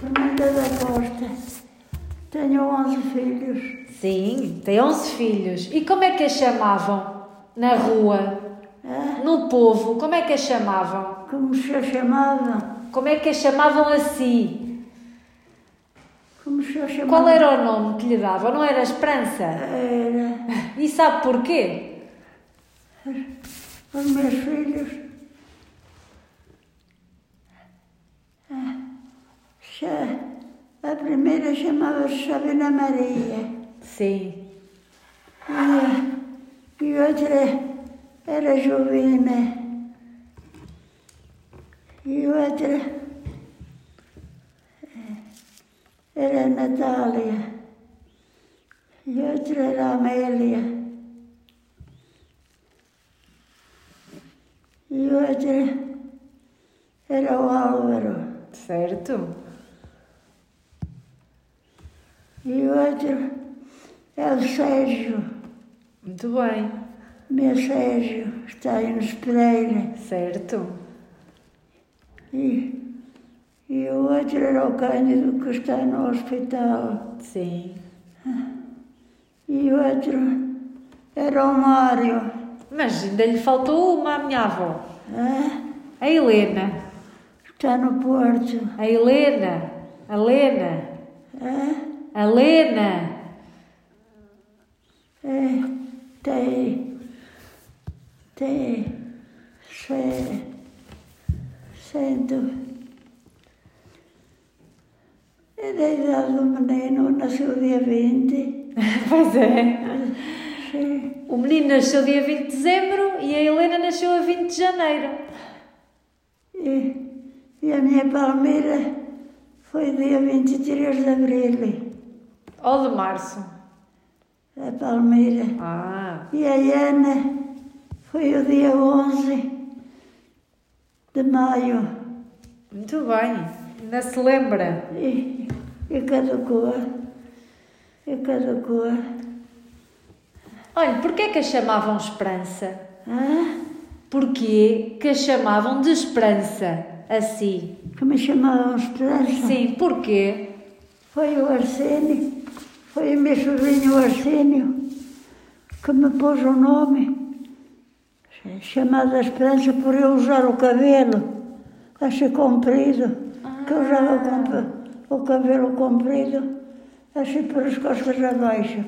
Fernanda da Costa. Tenho 11 filhos. Sim, tem 11 filhos. E como é que a chamavam na rua? Ah, No povo, como é que a chamavam? como se a chamavam? Como é que a chamavam a si? Como se a chamavam? Qual era o nome que lhe davam? Não era Esperança? Era. E sabe porquê? Os meus filhos. Ah, cha- A primeira chamava-se Sabina Maria. Sim. E, e outra era Jovina. E outra eh, era Natália. E outra era Amélia. E outra era o Álvaro. Certo. E outro é o Sérgio. Muito bem. Meu Sérgio está aí no Pereira. Certo. E, e o outro era o Cândido que está no hospital. Sim. E o outro era o Mário. Mas ainda lhe faltou uma à minha avó. ah, A Helena. Está no Porto. A Helena. A Helena. A Helena. É, tem. Tem. Ce, cento. É da idade do menino, nasceu dia 20. Pois é. Sim. O menino nasceu dia 20 de dezembro e a Helena nasceu a 20 de janeiro. E, e a minha Palmeira foi dia 23 de abril. Ou de março. A Palmeira. Ah. E a Ana foi o dia 11 de maio. Muito bem. Ainda se lembra. E, e caducou. E caducou. Olha, porquê que a chamavam Esperança? Ah, Porquê que a chamavam de Esperança? Assim. que me chamavam Esperança. Sim, porquê? Foi o Arsénio. Foi o meu sobrinho Arsénio que me pôs o nome. Chamada Esperança por eu usar o cabelo. Achei comprido. Que eu usava o cabelo comprido. Achei por as costas abaixo.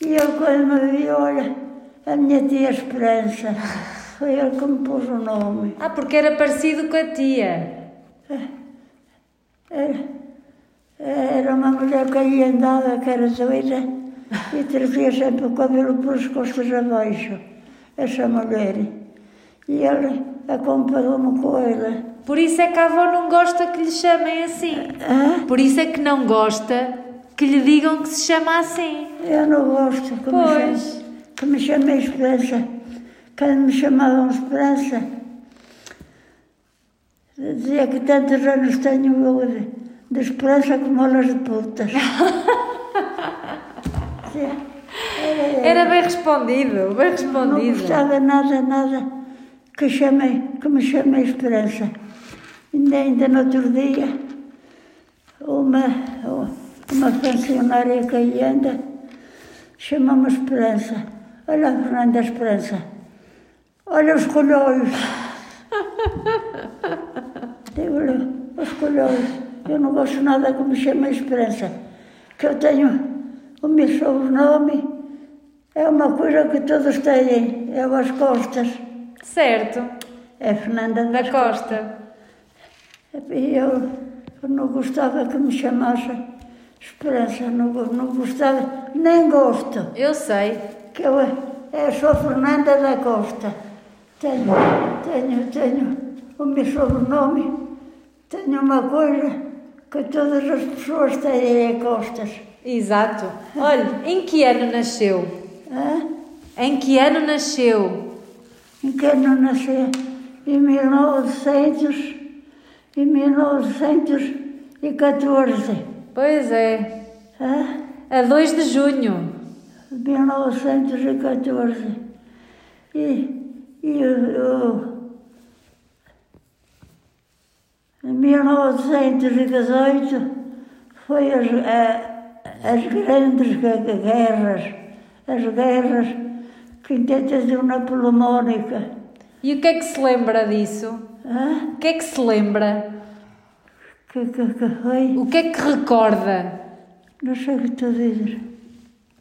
E ele quando me viu, olha, a minha tia Esperança. Foi ele que me pôs o nome. Ah, porque era parecido com a tia. Era, era uma mulher que aí andava, que era doida, e trazia sempre o cabelo pelas costas abaixo, essa mulher. E ele acompanhou-me com ela. Por isso é que a avó não gosta que lhe chamem assim. Ah, Por isso é que não gosta que lhe digam que se chama assim. eu não gosto que me, Pois. chame, que me chamem Esperança. Quando me chamavam Esperança, dizia que tantos anos tenho eu de, de esperança como elas de putas. Era- bem respondido, bem Não respondido. gostava nada, nada que, chamei, que me chamei Esperança. Ainda, ainda no outro dia, uma, uma funcionária que aí anda chamou-me Esperança. Olha a Fernanda Esperança. Olha os colhões. Digo-lhe, os colhões. Eu não gosto nada que me chamem Esperança. Que eu tenho o meu sobrenome. É uma coisa que todos têm, é as costas. Certo, É Fernanda da Costa. Eu, eu não gostava que me chamassem Esperança, não, não gostava, nem gosto. Eu sei. Que eu, eu sou Fernanda da Costa. Tenho, tenho, tenho o meu sobrenome, tenho uma coisa que todas as pessoas têm costas. Exato. Olha, em que ano nasceu? Hã? Em que ano nasceu? Em que ano nasceu? Em 1900, em 1914. Pois é, Hã? a 2 de junho. 1914. E, e o, o, Em 1918 foi as, a- as grandes gue- guerras, as guerras que intentou napoleónica. E o que é que se lembra disso? Hã? O que é que se lembra? Que, que, que foi? O que é que recorda? Não sei o que estou a dizer.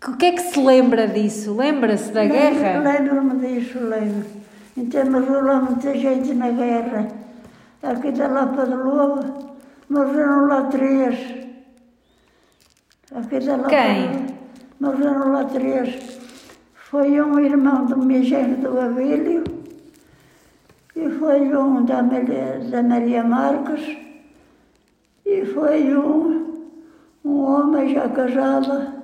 O que é que se lembra disso? Lembra-se da guerra? Lembro-me disso, lembro. Então morreu lá muita gente na guerra. Aqui da Lapa de Lobo, morreram lá três. Aqui da Lapa Quem? de morreram lá três. Foi um irmão do meu genro do Abílio e foi um da Maria, da Maria Marques e foi um, um homem já casado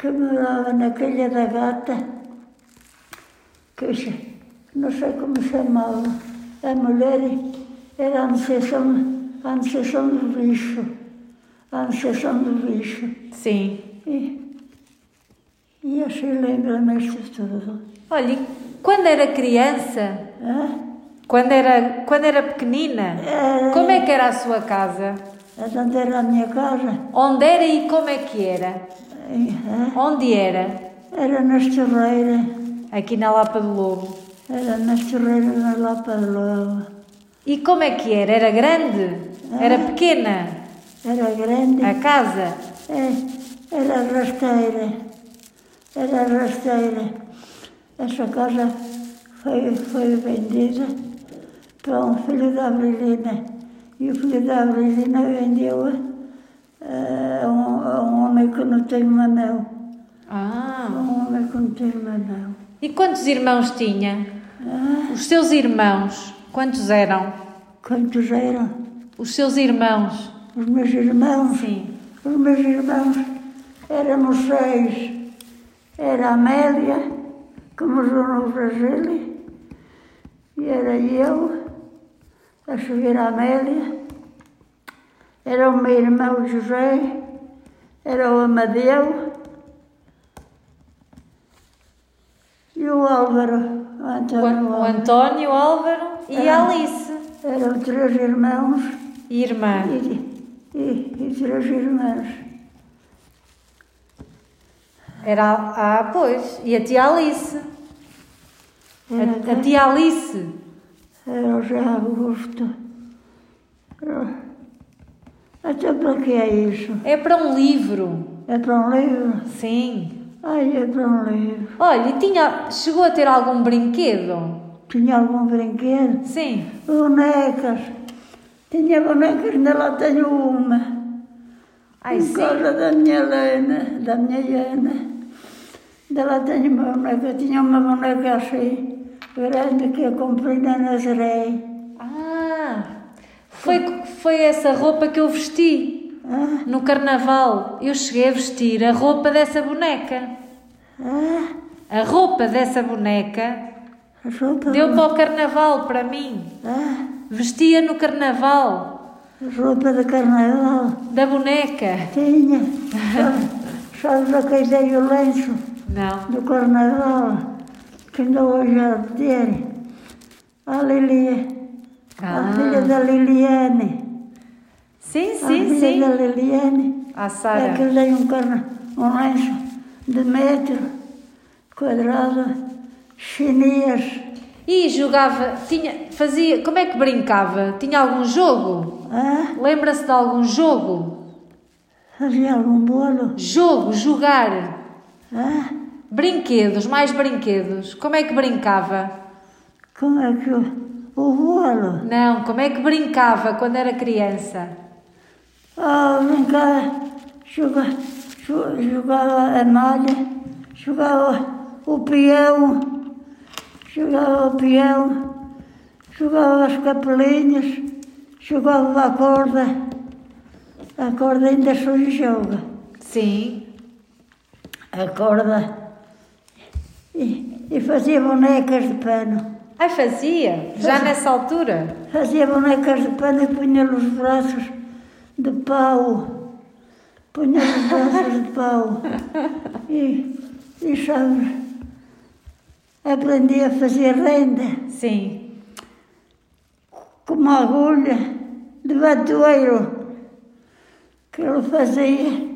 que morava na Calha da Gata, que não sei como chamava, a mulher era a Associação, a do Lixo, a Associação do Lixo. Sim. E, e assim lembra-me isto tudo. Olha, quando era criança, Hã? quando era, quando era pequenina, Era, como é que era a sua casa? onde era a minha casa? Onde era e como é que era? Hã? Onde era? Era nas Torreiras, Aqui na Lapa do Lobo. Era nas na Lapa de Lobo. E como é que era? Era grande? Era pequena? Era grande. A casa? É, era rasteira, era rasteira. Essa casa foi, foi vendida para um filho da Abrelina. E o filho da Abrelina vendeu eh, a um, a um homem que não tem. A Ah. um homem que não tem mão. E quantos irmãos tinha? Ah, Os seus irmãos, quantos eram? quantos eram? Os seus irmãos? Os meus irmãos? Sim. Os meus irmãos éramos seis. Era a Amélia, que morreu no Brasil, e era eu, a seguir a Amélia, era o meu irmão José, era o Amadeu e o Álvaro, o O, Antônio o. António, o Álvaro e a Alice. Eram três irmãos E irmã. e, e, e três irmãs. Era a, ah, pois. E a tia Alice. A, a tia Alice. Era o Zé Augusto. Era- Até para que é isso? É para um livro. É para um livro? Sim. Ai, é para um livro. Olha, tinha, chegou a ter algum brinquedo? Tinha algum brinquedo? Sim. Bonecas. Tinha bonecas, ainda lá tenho uma. Ai, Por sim. causa da minha Helena, da minha Helena. Ainda lá tenho uma boneca. Tinha uma boneca assim, grande, que eu comprei na Nazaré. Ah, foi, foi essa roupa que eu vesti Ah, no carnaval. Eu cheguei a vestir a roupa dessa boneca. ah, A roupa dessa boneca a roupa... deu para o carnaval para mim. Ah, Vestia no carnaval a roupa de carnaval. da boneca. Tinha. Só- a dei o lenço Não. do carnaval? Que ainda hoje de ter. A Lilia. A filha Ah, da Liliane. Sim, A sim, filha sim. da Liliane. A É que Sara. eu dei um, carna, um lenço de metro quadrado, chinês. E jogava, tinha, fazia, como é que brincava? Tinha algum jogo? Ah, Lembra-se de algum jogo? fazia algum bolo. Jogo, jogar. Ah, Brinquedos, mais brinquedos. Como é que brincava? como é que o, o bolo? Não, como é que brincava quando era criança? Ah, brincava, jogava, jo- jogava a malha, jogava o peão, jogava o peão, jogava as capelinhas, jogava a corda. A corda ainda se joga. Sim. A corda. E, e fazia bonecas de pano. Ai, fazia, já nessa altura. Fazia bonecas de pano e punha nos braços de pau. Punha nos braços de pau. E, e sabes, aprendi a fazer renda. Sim. com uma agulha de batoeiro que ele fazia,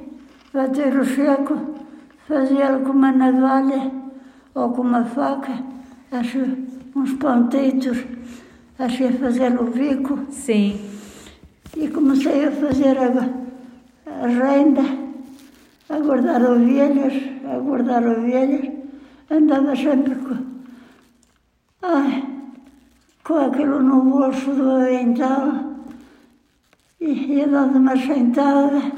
batoeiro seco, fazia-lo com uma navalha ou com uma faca, acho uns pontitos, achei a fazer o bico Sim. E comecei a fazer a, a renda, a guardar ovelhas, a guardar ovelhas, andava sempre com, ai, com aquilo no bolso do avental e ia dando uma sentada,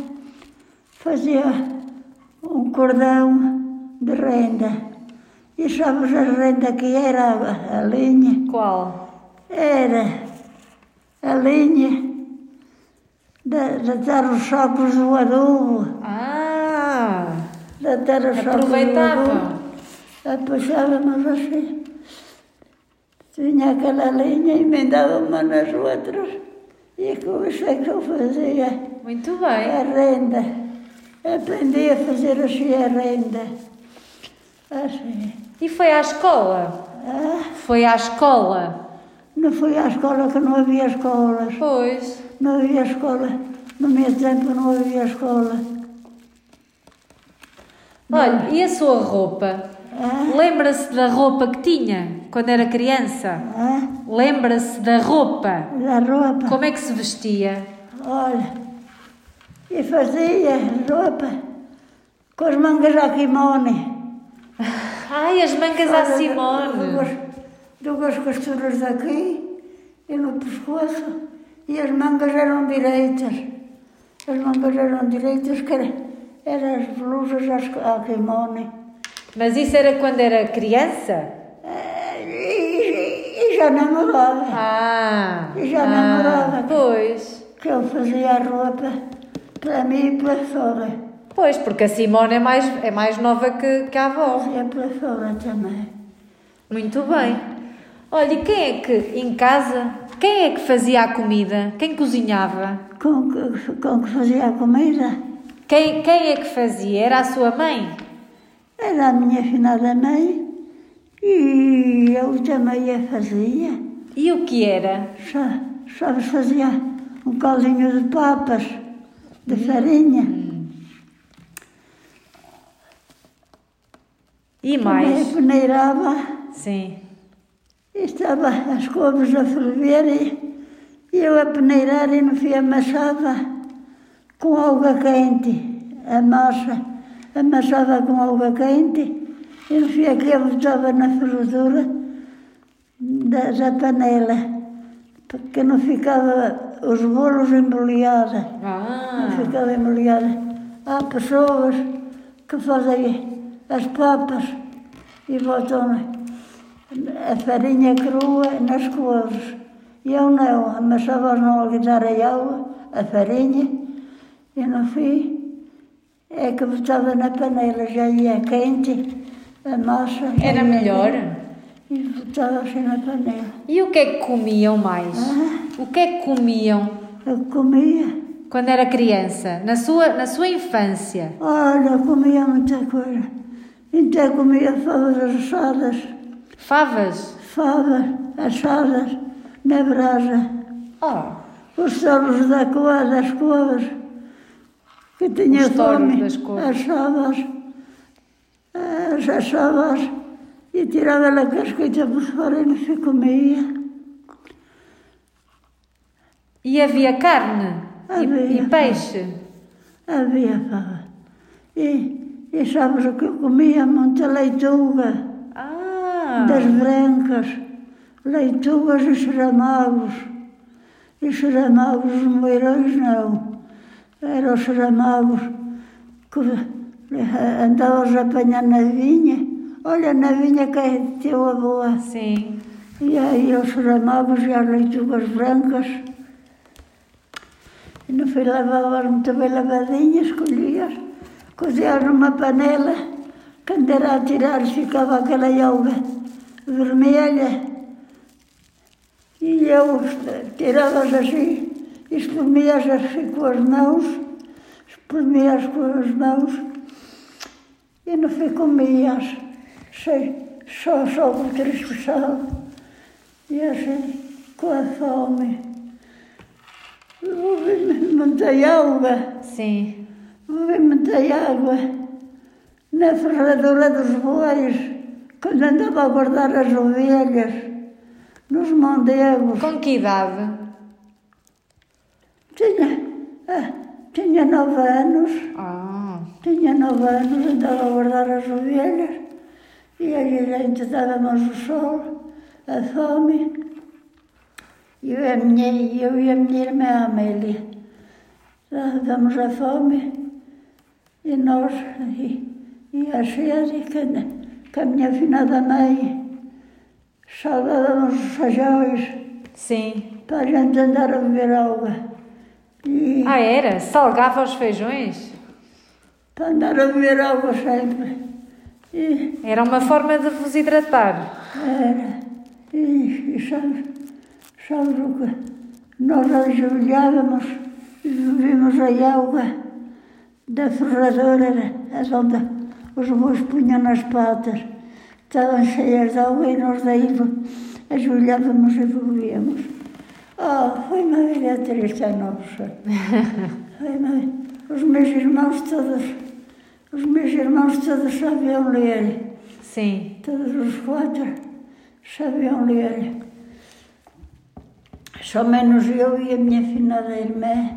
fazia um cordão de renda. E sabes a renda que era a, a linha? Qual? Era a linha de, de dar os sacos do adubo, Ah! de dar os do Aproveitavam. adubo. Apuxávamos assim. Tinha aquela linha emendava uma nas outras. E com isso é que eu fazia Muito a bem. renda. Aprendi a fazer assim a renda. Assim. E foi à escola? Ah, Foi à escola? não fui à escola que não havia escolas. Pois. Não havia escola. No meu tempo não havia escola. Olha, e a sua roupa? Ah, Lembra-se da roupa que tinha quando era criança? ah, Lembra-se da roupa? da roupa. Como é que se vestia? Olha, e fazia roupa com as mangas a kimono. Ai, as mangas à Simone. Duas, duas costuras daqui e no pescoço. E as mangas eram direitas. As mangas eram direitas, que era- eram as blusas às- à kimono. Mas isso era quando era criança? Eh, E, e já namorava. Ah! E já ah, namorava. Pois. Que eu fazia a roupa para mim e para fora. Pois, porque a Simone é mais, é mais nova que, que a avó. Fazia para fora também. Muito bem. Olha, e quem é que, em casa, quem é que fazia a comida? Quem cozinhava? Com com que fazia a comida Quem, quem é que fazia? Era a sua mãe? era a minha finada mãe e eu também a fazia. E o que era? Sa- Sabes, fazia um caldinho de papas, de farinha. E mais? peneirava Sim. Estava as couves a ferver e eu a peneirar e no fim amassava com água quente, a massa. Amassava com água quente e no fim aquilo botava na ferradura da, da panela, porque não ficava os bolos embolhados. Ah, Não ficava embrulhada. Há pessoas que fazem as papas e botam a farinha crua nas couves. Eu não, amassava no alquitar a água, a farinha, e no fim é que botava na panela, já ia quente, a massa. era melhor? E botava assim na panela. E o que é que comiam mais? O que é que comiam Eu comia, quando era criança? Na sua, na sua infância? olha, comia muita coisa. Então comia favas assadas. Favas? favas assadas na brasa, Oh, os solos da cor, das couves, que tinha Os toros fome, das couves. assavas, as assavas e tirava a casquita por fora e não se comia. e havia carne? E- Havia. E, peixe? Havia fava. E, e sabes o que eu comia? Muita leituga, Ah, das brancas, leitugas e xeramagos. E xeramagos moeirões não. Eram os xeramagos que andavas a apanhar na vinha. Olha, na vinha que é teu avô. sim. E aí os xeramagos e as leitugas brancas. E no fim lavavas muito bem lavadinhas, escolhias, cozias numa panela, quando era a tirar ficava aquela alga vermelha. E eu tiravas assim, espremias assim com as mãos, espremias com as mãos e no fim comias, sem, só, só com sal. E assim, com a fome. Muita água, Sim. muita água na ferradura dos bois, quando andava a guardar as ovelhas, nos mondegos. Com que idade? Tinha, ah, tinha nove anos, Ah. tinha nove anos, andava a guardar as ovelhas e a gente estávamos o sol, a fome. Eu e a minha, eu e a minha irmã Amélia estávamos a fome e nós, e, e Xere, que, que a minha finada mãe, salvávamos os feijões Sim. para a gente andar a beber água. E, Ah, era? Salgava os feijões? para andar a beber água sempre. E Era uma forma de vos hidratar. era. E, e sabes, sabes o que? Nós ajoelhávamos e bebíamos a água da ferradura, as onde os bois punham nas patas. Estavam cheias de água e nós daí ajoelhávamos e bebíamos. Oh, foi uma vida triste a nossa. Foi uma... Os meus irmãos todos, os meus irmãos todos sabiam ler. Sim. Todos os quatro sabiam ler. Só menos eu e a minha finada irmã,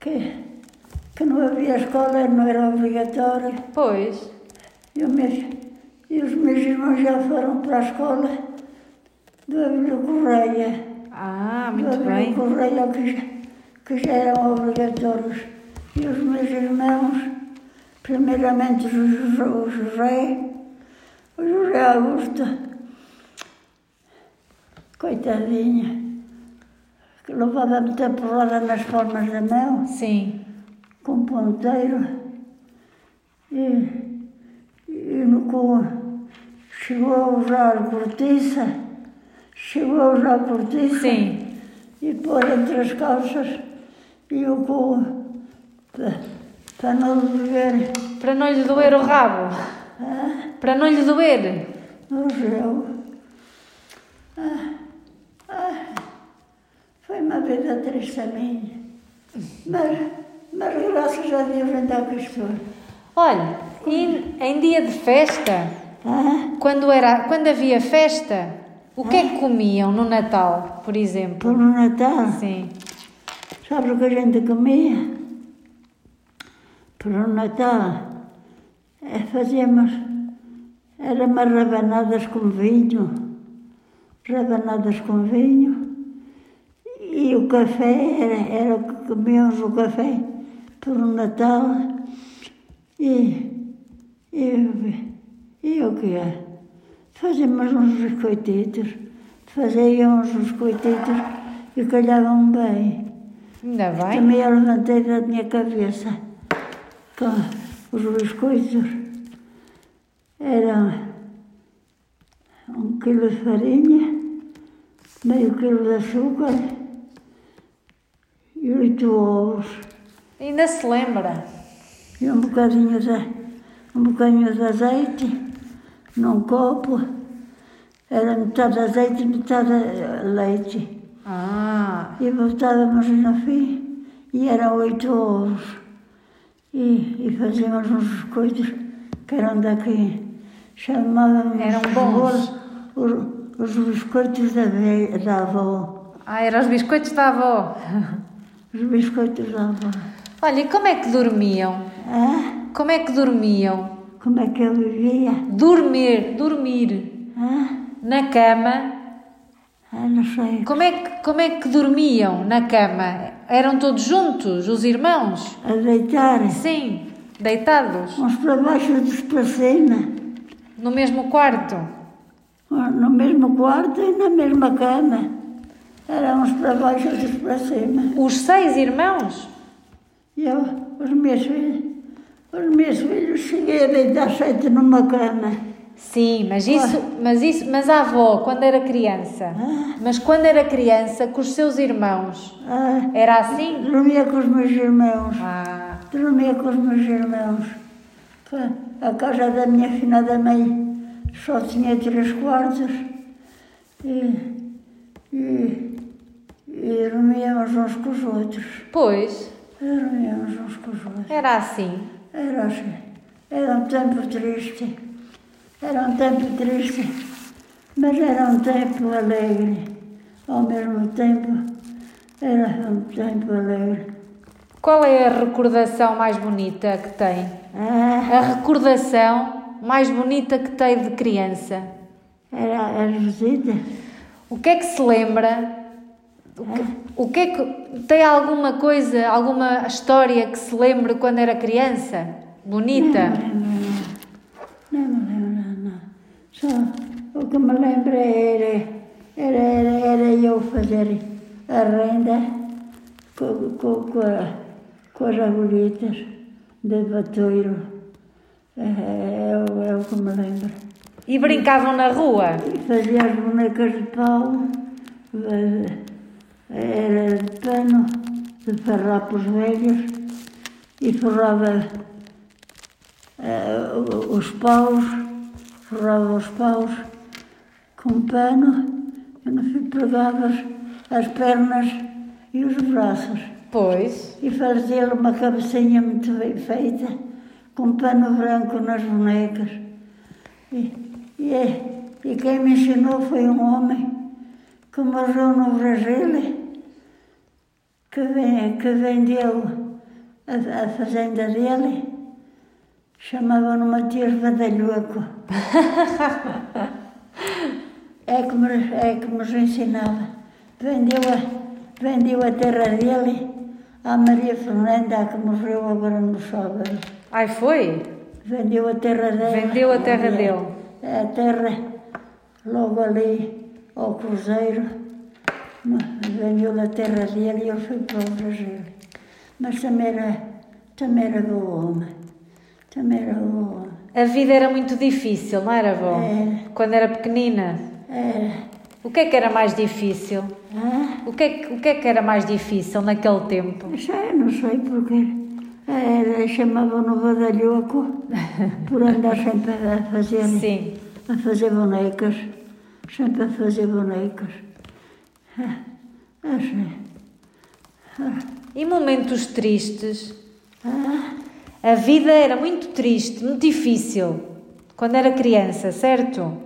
que, que não havia escola, não era obrigatório. Pois. E, o meu- e os meus irmãos já foram para a escola do Abelho Correia. Ah, do muito bem. Correia, que já, que já eram obrigatórios. E os meus irmãos, primeiramente o José, o José, o José Augusto, coitadinha, que levava muita porrada nas palmas da mão, Sim. Com ponteiro, e, e no cu chegou a usar cortiça, chegou a usar cortiça Sim. e pôr entre as calças e o cu para, não beber Para não lhe doer o rabo. ah, Para não lhe doer. no gel. Ah, ah, foi uma vida triste a minha, mas, mas graças a Deus ainda aqui estou. Olha, e em dia de festa, Ah, quando, era, quando havia festa, o que é que comiam no Natal, por exemplo? por no Natal, Sim. sabes o que a gente comia? Por no Natal, eh, fazíamos, eram umas rabanadas com vinho, rabanadas com vinho, e o café, era, era o que comíamos o café por Natal, e, e, e o que é? Fazíamos uns biscoititos, fazíamos uns biscoititos e calhavam bem. Ainda bem. Também eu levantei da minha cabeça com os biscoitos. Eram um quilo de farinha, meio quilo de açúcar e oito ovos. Ainda se lembra. E um bocadinho de, um bocadinho de azeite num copo. Era metade azeite e metade leite. Ah, E botávamos no fim e eram oito ovos. E, e fazíamos uns biscoitos que eram daqui. Chamávamos Eram bons. Os, os biscoitos da, da avó. ah, eram os biscoitos da avó. Os biscoitos da avó. Olha, e como é que dormiam? Ah, Como é que dormiam? como é que eu vivia? Dormir, dormir Ah, na cama. ah, não sei. Como é, que, como é que dormiam na cama? Eram todos juntos, os irmãos? A deitar. Sim, deitados, Uns para baixo, outros para cima. no mesmo quarto. No mesmo quarto e na mesma cama. Eram uns para baixo, outros para cima. Os seis irmãos? E eu, os meus filhos, os meus filhos, cheguei a deitar sete numa cama. Sim, mas isso, mas isso, mas a avó, quando era criança, mas quando era criança, com os seus irmãos, Ah, era assim? dormia com os meus irmãos. Ah, Dormia com os meus irmãos. A casa da minha finada mãe só tinha três quartos. E, E, e dormíamos uns com os outros. Pois, Dormíamos uns com os outros. era assim. Era assim. Era um tempo triste. Era um tempo triste, mas era um tempo alegre. Ao mesmo tempo, era um tempo alegre. Qual é a recordação mais bonita que tem? Ah, A recordação mais bonita que tem de criança? era as visitas. O que é que se lembra? O que, o que é que tem alguma coisa, alguma história que se lembre quando era criança? Bonita? Não me lembro, não. Só o que me lembro era, era, era, era eu fazer a renda com, com, com, a- com as agulhetas de batoiro. É, é, o- é o que me lembro. E brincavam na rua? E fazia as bonecas de pau, eh, era de pano, de farrapos velhos, e forrava eh, o- os paus, forrava os paus com pano, e no fim pegava as- as pernas e os braços. Pois. E fazia uma cabecinha muito bem feita, com pano branco nas bonecas. E, e, é- e quem me ensinou foi um homem que morreu no Brasil, que, vem, que vendeu a, a fazenda dele, chamava-no Matias Badalhoco. é, que me, é que nos ensinava. Vendeu a, vendeu a terra dele à Maria Fernanda, que morreu agora no sábado. Ai, foi? Vendeu a terra dele. Vendeu a terra dele. A terra, logo ali ao Cruzeiro. Vendeu a terra dele e ele foi para o Brasil. Mas também era, também era bom homem. Também era bom homem. A vida era muito difícil, não era, avó? Era. Quando era pequenina. Era. O que é que era mais difícil? Ah, O que é que, o que, é que era mais difícil naquele tempo? sei, não sei porquê. Era, chamavam-no Badalhoco por andar sempre a fazer. Sim. a fazer bonecas, sempre a fazer bonecas. Ah, Assim. E momentos tristes? A vida era muito triste, muito difícil. Quando era criança, certo?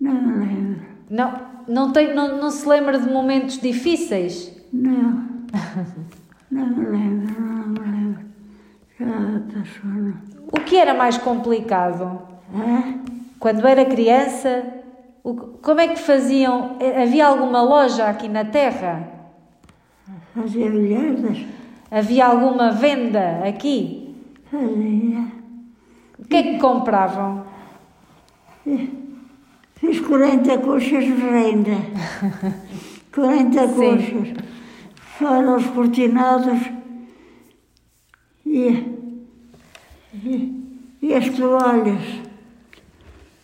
não me lembro. Não, não, tem, não, não se lembra de momentos difíceis? Não. Não me lembro, não me lembro. Já. O que era mais complicado? Quando era criança, o- como é que faziam? Eh, Havia alguma loja aqui na Terra? fazia bilhares? Havia alguma venda aqui? Fazia. O que é que compravam? Fiz 40 coxas de renda. 40 Sim. coxas. Fora os cortinados e, e, e as toalhas.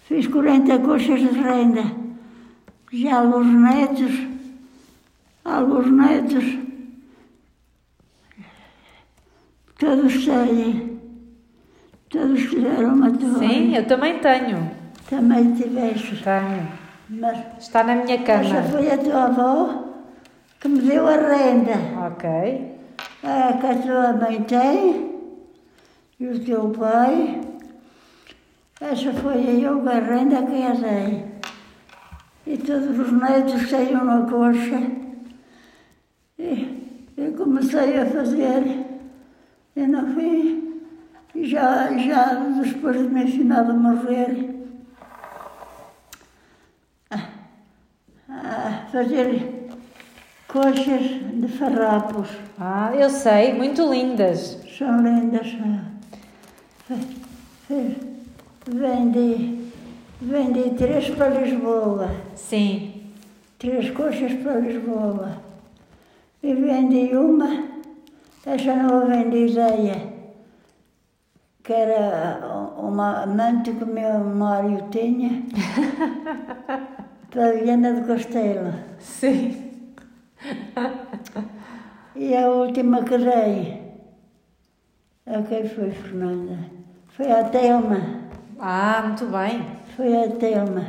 Fiz 40 coxas de renda. Já alguns netos, alguns netos, todos têm. Todos fizeram uma toalha. Sim, eu também tenho. Também tiveste. Tenho. Mas Está na minha essa cama. foi a tua avó que me deu a renda. Ok. A que a tua mãe tem e o teu pai. Essa foi eu com a a dei. E todos os netos têm uma coxa. E eu comecei a fazer. E no fim, já, já depois de me ensinar a morrer, a fazer coxas de farrapos. Ah, eu sei, muito lindas. São lindas. ah. Fe- fe- Vendi, vendi três para Lisboa, Sim. três coxas para Lisboa. E vendi uma, essa não vendi ideia, que era uma amante que o meu Mário tinha, para Viana do Castelo. Sim. E a última que dei, a quem foi, Fernanda? Foi a Telma. Ah, muito bem. Foi a Telma.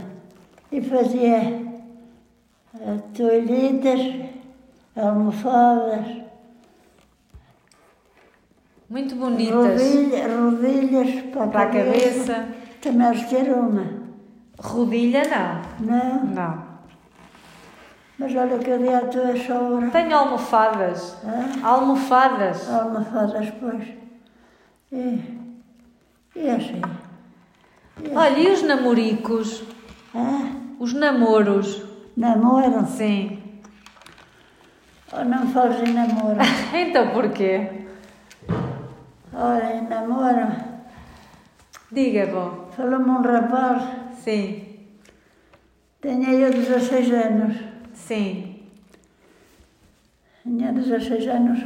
E fazia. toalhetas, almofadas, Muito bonitas. rodilha- rodilhas para, Para a cabeça. Também acho que era uma. Rodilha não. Não, Não. mas olha que eu dei à tua sogra. Tenho almofadas. Hã? Almofadas. Almofadas, pois. E, e assim. Olha, e os namoricos? Hã? Os namoros? Namoro? Sim. Ou não fales em namoro? Então porquê? Olha, em namoro. Diga, bom. Falou-me um rapaz, Sim. tinha eu 16 anos. Sim. Tinha 16 anos,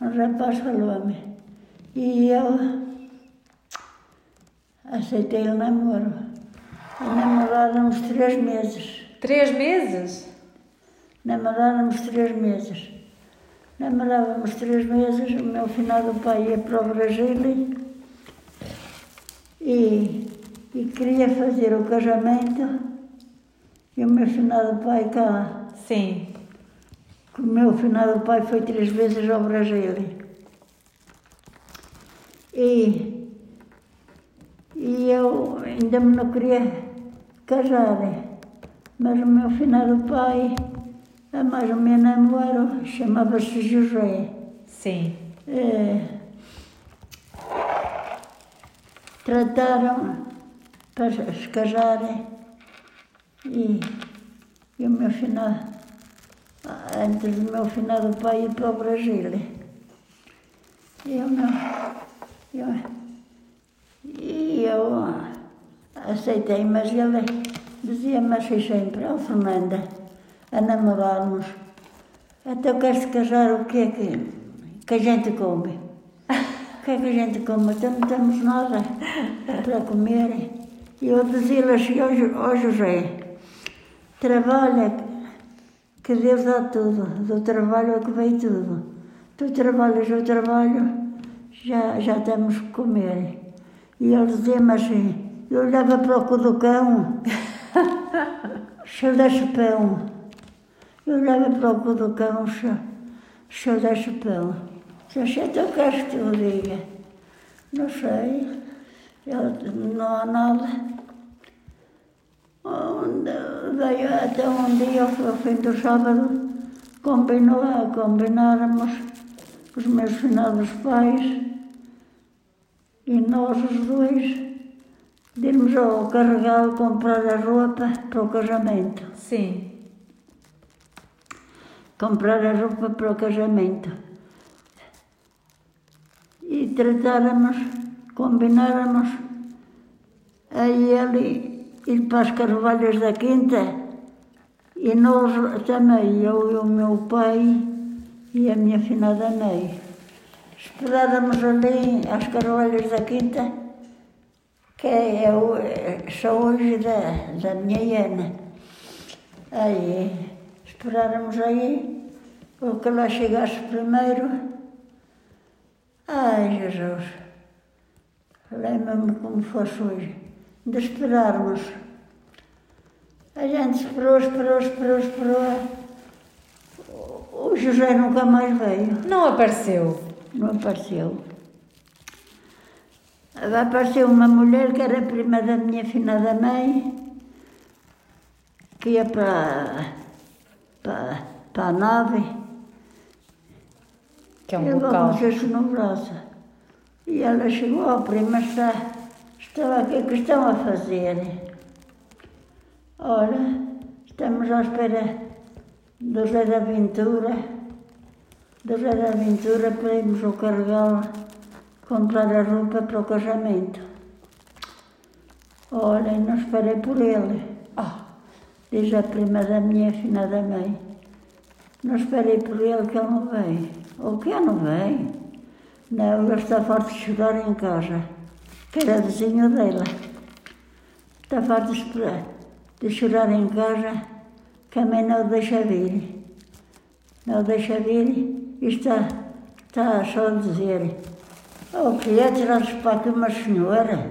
um rapaz falou-me. E eu aceitei o namoro. E namorávamos três meses. Três meses? Namorávamos três meses. Namorávamos três meses, o meu finado pai ia para o Brasil e, e queria fazer o casamento e o meu finado pai cá. Sim. O meu finado pai foi três vezes ao Brasil. E, e eu ainda me não queria casar, mas o meu finado pai, a mais o meu namoro, chamava-se José. Sim. Eh, trataram para se casarem e, e o meu finado, antes do meu finado pai ir para o Brasil. E eu não. Eu, eu aceitei, mas ele dizia-me assim sempre, ó Fernanda, a namorarmos, até queres casar, o que é que, que a gente come? O que é que a gente come? Então não temos nada para comer. E eu dizia-lhe assim, Jo- ó José, trabalha, que Deus dá tudo, do trabalho é que vem tudo. Tu trabalhas, eu trabalho, já, já temos que comer. E ele dizia-me assim, eu olhava para o cu do cão, cheio de chapéu. Eu olhava para o cu do cão, cheio, de chapéu. Disse, então queres que eu diga? Não sei, ele, não há nada. Veio até um dia, ao fim do sábado, combinou, combináramos os meus finados pais e nós os dois de irmos ao carregal comprar a roupa para o casamento. Sim. Comprar a roupa para o casamento. E tratáramos, combináramos a ele ir para as carvalhas da quinta e nós também, eu e o meu pai e a minha finada Ney. Esperávamos ali às carvalhas da quinta, que é, o- são hoje da, da minha Iana. Aí, esperávamos aí, o que lá chegasse primeiro. Ai, Jesus, lembra-me como fosse hoje, de esperarmos. A gente esperou, esperou, esperou, esperou. O José nunca mais veio, Não apareceu. Não apareceu. Apareceu uma mulher que era prima da minha finada mãe, que ia para, para, para a nave. Que é um Eu local. se no braço. E ela chegou, ó prima, está, está aqui, o que estão a fazer? Ora, estamos à espera do Zé da Ventura, da Ventura para irmos ao carregal comprar a roupa para o casamento. Olha, e não esperei por ele, Ah, diz a prima da minha finada mãe. Não esperei por ele que ele não veio. O que não vem? Não, ele está farto de chorar em casa, que era vizinho dela. Está farto de, esperar, de chorar em casa, que a mãe não o deixa vir. Não o deixa vir está, está só a dizer, oh filha, trazes para aqui uma senhora,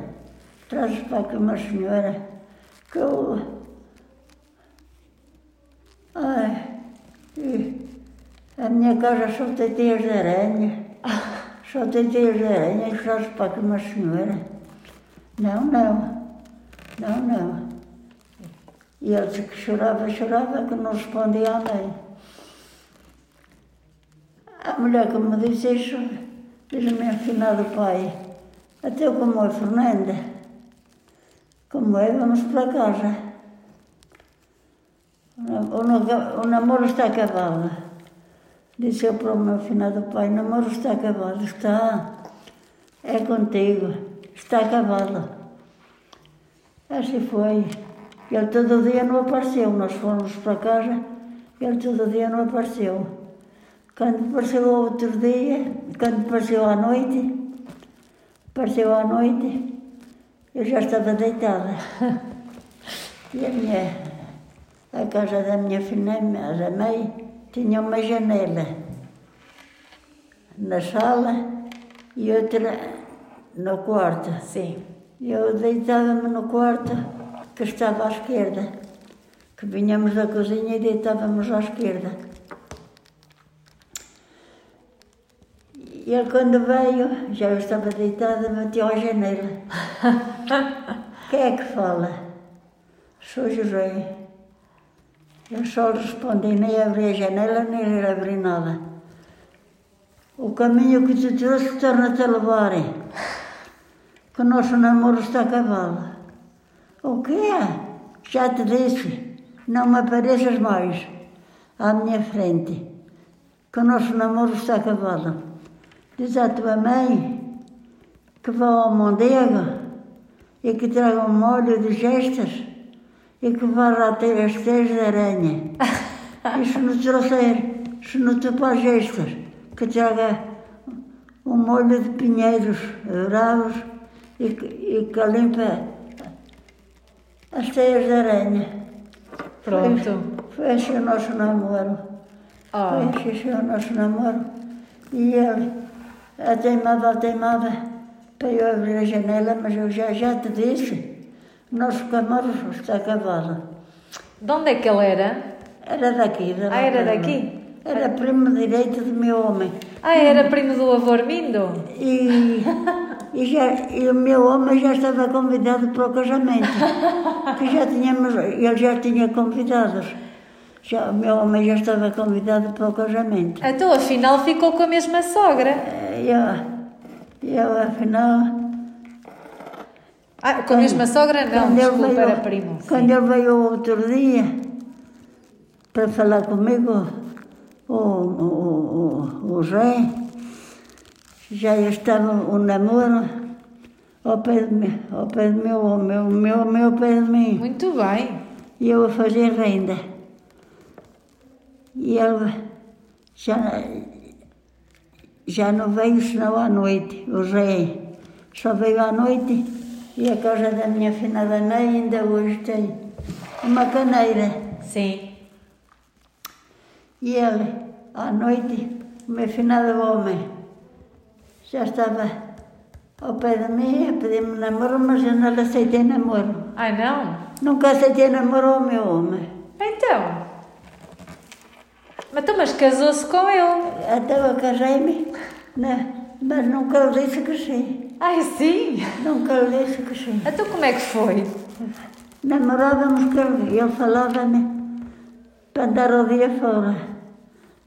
trazes para aqui uma senhora, que eu, Ai, a minha casa só tem teias de aranha. Só tem teias de aranha e se para uma senhora. Não, não. Não, não. E ele disse que chorava, chorava, que não respondia à mãe. A mulher que me disse isso, diz-me afinado pai, até como é Fernanda, como é, vamos para casa. O, o namoro está acabado. Disse eu para o meu finado pai, o namoro está acabado. Está, é contigo, está acabado. Assim foi. Ele todo dia não apareceu. Nós fomos para casa, ele todo dia não apareceu. Quando apareceu outro dia, quando apareceu à noite, apareceu à noite, eu já estava deitada. E a minha, a casa da minha filha, da mãe, tinha uma janela na sala e outra no quarto. Sim. Eu deitava-me no quarto que estava à esquerda, que vinhamos da cozinha e deitávamos à esquerda. E ele quando veio, já eu estava deitada, bateu à janela. Quem é que fala? Sou José. Eu só respondi, nem abri a janela, nem abri nada. O caminho que te trouxe torna-te a levar que o nosso namoro está acabado. O quê? Já te disse, não me apareças mais à minha frente, que o nosso namoro está acabado. Diz à tua mãe que vá ao Mondego e que traga um molho de gestas e que vá lá ter as teias de aranha. E se não trouxer, se não topar gestas, que traga um molho de pinheiros bravos e que, e que limpa as teias de aranha. Pronto. Foi, foi assim o nosso namoro. Foi assim o nosso namoro. E ele, a teimava, a teimava para eu abrir a janela, mas eu já, já te disse, o nosso namoro está acabado. De onde é que ele era? Era daqui. Da Ah, era daqui? Era primo direito do meu homem. Ah, era primo do avô Armindo? E, e, já, e o meu homem já estava convidado para o casamento. Que já tínhamos, ele já tinha convidados. Já, o meu homem já estava convidado para o casamento. Então, afinal, ficou com a mesma sogra. E eu, eu afinal. Ah, com a mesma sogra? Não, desculpa, veio- era primo. Quando ele veio outro dia para falar comigo, o, o, o, o Zé, já estava o namoro ao pé de mim, ao pé do meu homem, o meu homem ao pé de mim. Muito bem. E eu a fazer renda. E ele já, já não veio senão à noite, o Zé. Só veio à noite e a casa da minha finada mãe ainda hoje tem uma caneira. Sim. E ele, à noite, o meu finado homem, já estava ao pé de mim a pedir-me namoro, mas eu não lhe aceitei namoro. Ah, não? Nunca aceitei namoro ao meu homem. Então. Mas, então, mas casou-se com ele. Até eu casei-me, né? mas nunca lhe disse que sim. Ai, sim. Nunca lhe disse que sim. Então, como é que foi? Namorávamos que ele, ele falava-me para andar o dia fora.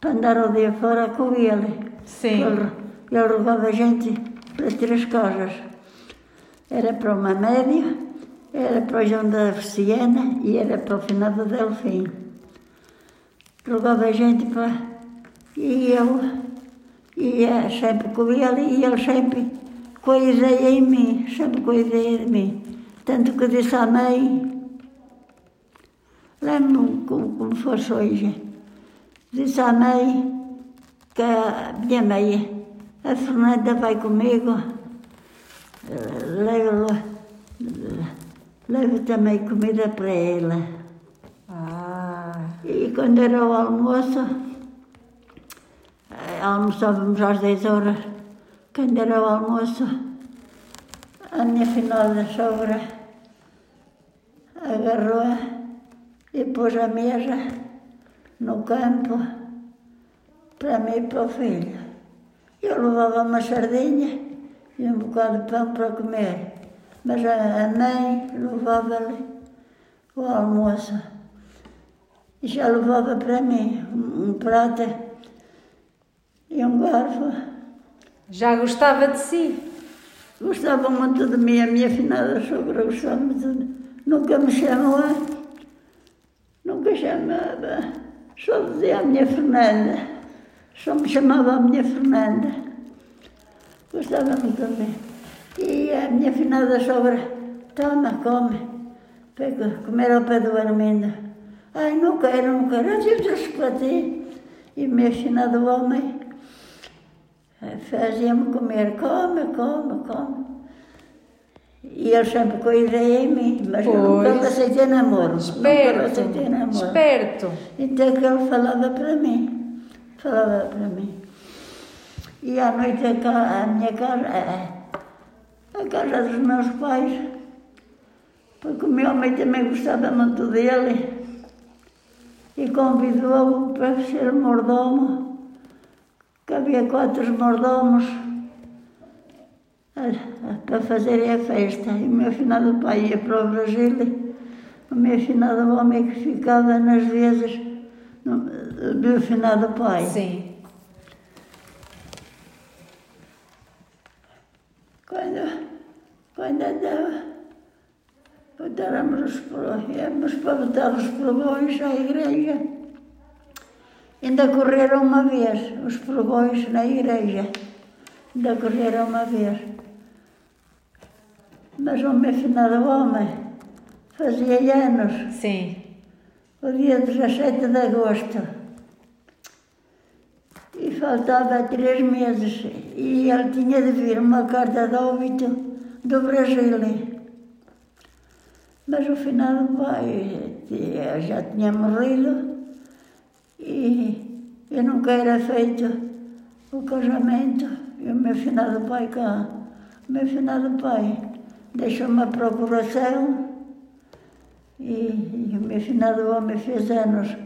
Para andar o dia fora com ele. Sim. Ele, ele rogava gente para três casas. Era para uma média, era para o João da Oficiana e era para o final do Delfim. Rogava gente para... E eu ia sempre com ele e ele sempre ideia em mim, sempre ideia de mim. Tanto que disse à mãe, lembro-me como, como fosse hoje, disse à mãe que a minha mãe, a Fernanda vai comigo, eh, levo, levo também comida para ela. E quando era o almoço, eh, almoçávamos às 10 horas. Quando era o almoço, a minha finada sogra agarrou e pôs a mesa no campo para mim e para o filho. Eu levava uma sardinha e um bocado de pão para comer, mas a mãe levava-lhe o almoço. E já levava para mim um prato e um garfo. Já gostava de si? Gostava muito de mim, a minha finada sogra gostava muito de mim. Nunca me chamou, nunca chamava. Só dizia a minha Fernanda. Só me chamava a minha Fernanda. Gostava muito de mim. E a minha finada sogra, toma, come. Pega, comer ao pé do Armindo. Ai, não quero, não quero. Eu tive chocolate. E o meu finado homem eh, fazia-me comer, come, come, come. E ele sempre ideia em mim, mas eu nunca Pois. aceitei namoro. Nunca Esperto. aceitei namoro. Esperto. Então que ele falava para mim, falava para mim. E à noite a, minha casa, a, a casa dos meus pais, porque o meu homem também gostava muito dele, e convidou-o para ser mordomo, que havia quatro mordomos para fazerem a festa. E o meu finado pai ia para o Brasil, o meu finado homem que ficava nas vezes no- do meu finado pai. Sim. Quando, quando andava, botávamos os para botar os provões à igreja. Ainda correram uma vez, os provões na igreja. Ainda correram uma vez. Mas o meu finado homem fazia anos, Sim. o dia 17 de agosto. E faltava três meses. E ele tinha de vir uma carta de óbito do Brasil. Mas o final pai tinha- já tinha morrido e, e nunca era feito o casamento. E o meu finado pai cá, o meu finado pai deixou uma procuração e, e o meu finado homem fez anos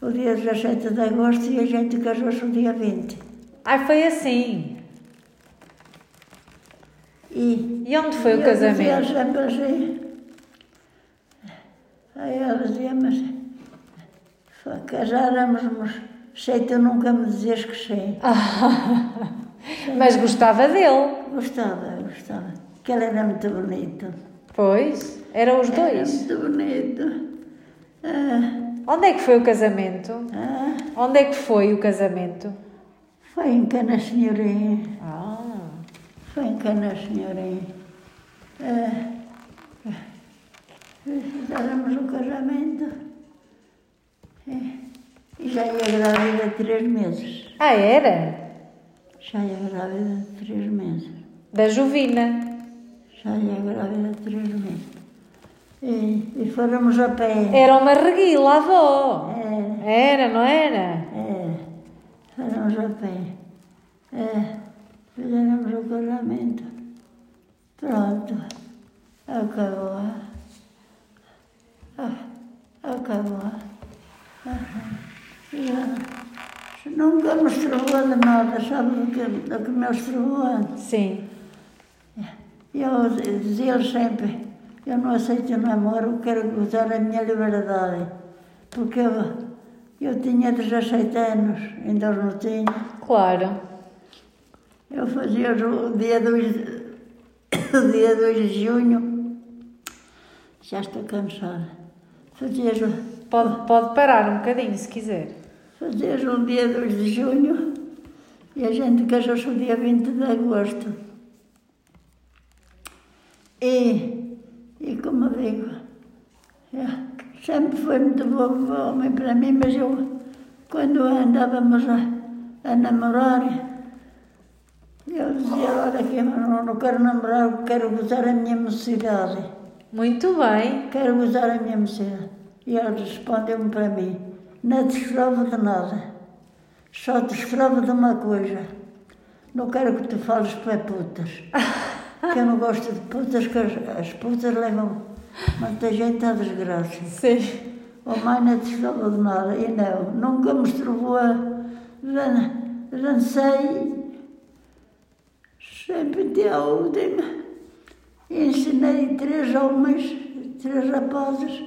o dia 17 de agosto e a gente casou-se o dia 20. Ai, foi assim. E, E onde foi o eu casamento? sempre assim. Aí ela dizia-me assim, "Fa- casáramos, sei tu nunca me dizias que sim. Mas gostava dele. Gostava, gostava. Que ele era muito bonito. Pois. Eram os Era dois. muito bonito. Ah, Onde é que foi o casamento? ah, Onde é que foi o casamento? foi em Cana Senhorinha. Ah. Foi em Cana Senhorinha. Ah, fizemos o casamento. É, E já ia grávida de três meses. Ah, era? Já ia grávida de três meses. Da Jovina. Já ia grávida de três meses. E, e fomos a pé. Era uma reguila, a avó. É, Era, não era? é, fomos a pé. É, fizemos o casamento. Pronto. Acabou. Ah, Acabou. Ah, Nunca me estragou de nada, sabe do que, do que me antes? Sim. Eu dizia sempre, eu não aceito namoro, quero gozar a minha liberdade. Porque eu, eu tinha 17 anos, ainda não tinha. Claro. Eu fazia o dia 2 de, o dia 2 de junho, já estou cansada. Fazia, o- Pode, pode parar um bocadinho se quiser. fazia o dia 2 de junho e a gente casou-se o dia 20 de agosto. E, e como digo, é, sempre foi muito bom homem para mim, mas eu, quando andávamos a, a namorar, eu dizia, olha aqui, eu não, não quero namorar, quero gozar a minha mocidade. Muito bem. Quero gozar a minha mocidade. E ele respondeu-me para mim, não te escrevo de nada, só te escrevo de uma coisa. Não quero que tu fales para putas. Que eu não gosto de putas, que as, as putas levam muita gente à desgraça. Sim. a mãe não te falou de nada. E não, nunca me estruvou a... dan- Dancei sempre até a última. Ensinei três homens, três rapazes,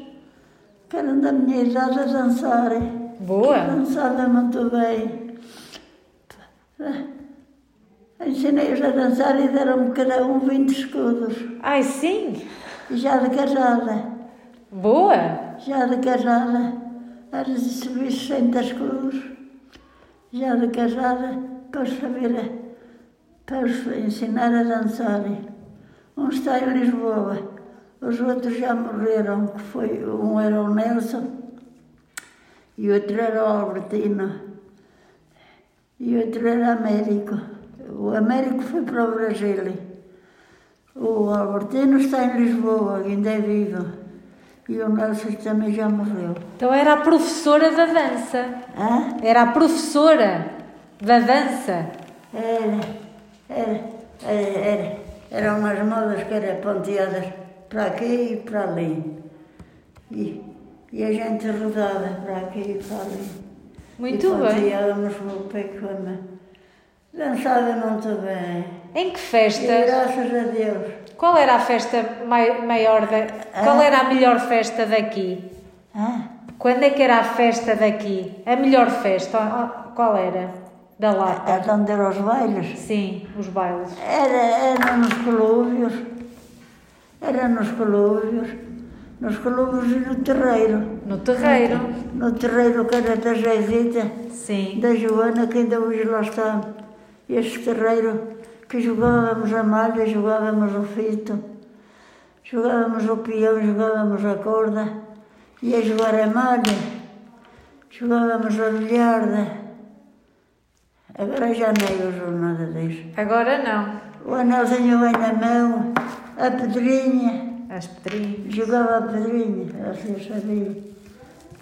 que eram da minha idade a dançarem. Boa. Dançava muito bem. Ensinei-os a dançar e deram-me cada um 20 escudos. Ai, sim. Já de casada, Boa. já de casada, era recebi 60 escudos. Já de casada, para saber, para os ensinar a dançarem. Um está em Lisboa, os outros já morreram, que foi, um era o Nelson e outro era o Albertino e outro era Américo. O Américo foi para o Brasil. O Albertino está em Lisboa, ainda é vivo. E o Nelson também já morreu. Então era a professora da dança. Hã? Era a professora da dança. Era, era, era, era. Eram umas modas que eram ponteadas para aqui e para ali. E, e a gente rodava para aqui e para ali. Muito e bem. ponteávamos o pé como Dançava muito bem. Em que E festa? graças a Deus. Qual era a festa mai- maior da... Qual era a melhor festa daqui? Hã? Quando é que era a festa daqui? A melhor festa? Ah, Qual era? Da Lata? Era onde eram os bailes. Sim, os bailes. Era, era nos colúvios. Era nos colúvios. Nos colúvios e no terreiro. No terreiro. No terreiro que era da Jeizita, Sim. da Joana, que ainda hoje lá está. Este terreiro que jogávamos a malha, jogávamos o fito, jogávamos o peão, jogávamos a corda, ia jogar a malha, jogávamos a bilharda. Agora já nem uso nada disso. Agora não. O anelzinho bem na mão, a pedrinha, As pedrinhas. jogava a pedrinha, assim sabia.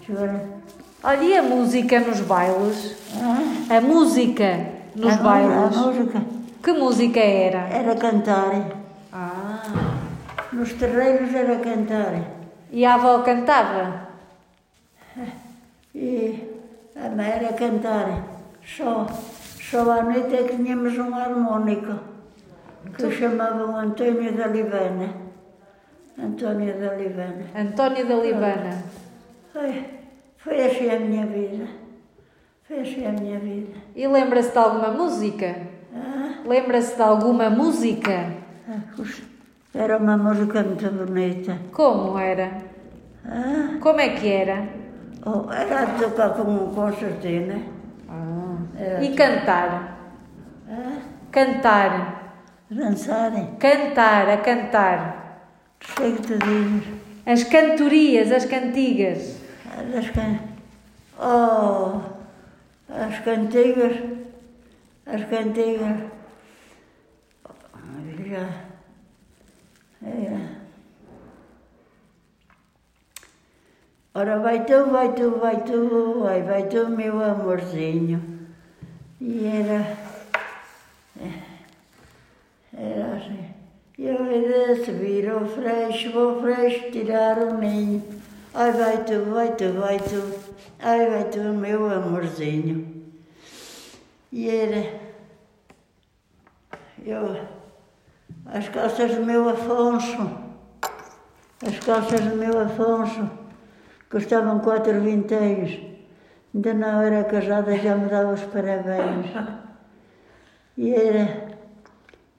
Jogar. Olha, e a música nos bailes? Ah, A música nos a, bailes? A música Que música era? era cantar. Ah. Nos terreiros era cantar. E a avó cantava? E a mãe era cantar. Só, só à noite é que tínhamos um harmónico que chamavam Antônio da Livana. Antônio da Livana. António da Libana. Foi, foi assim a minha vida. Foi assim a minha vida. E lembra-se de alguma música? Ah, Lembra-se de alguma música? ah, era uma música muito bonita. Como era? Ah, Como é que era? oh, era a tocar com um concertina. Era E cantar? Ah, Cantar. dançarem. Cantar, a cantar. Sei que te dizes. As cantorias, as cantigas. As can... Oh, as cantigas. As cantigas. Já. Era. Ora, vai tu, vai tu, vai tu, vai, vai tu, meu amorzinho. E era. Era assim. Eu ia subir ao freixo, vou freixo tirar o ninho. Ai, vai tu, vai tu, vai tu. Ai, vai tu, meu amorzinho. E era. Eu. As calças do meu Afonso. As calças do meu Afonso. Custavam quatro vinteiros. Ainda não era casada, já me dava os parabéns. E era.